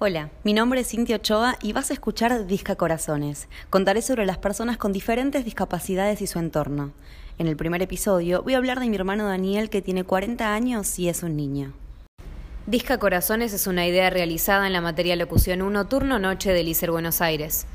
Hola, mi nombre es Cintia Ochoa y vas a escuchar Disca Corazones. Contaré sobre las personas con diferentes discapacidades y su entorno. En el primer episodio voy a hablar de mi hermano Daniel que tiene 40 años y es un niño. Disca Corazones es una idea realizada en la materia Locución 1 Turno Noche del ICER Buenos Aires.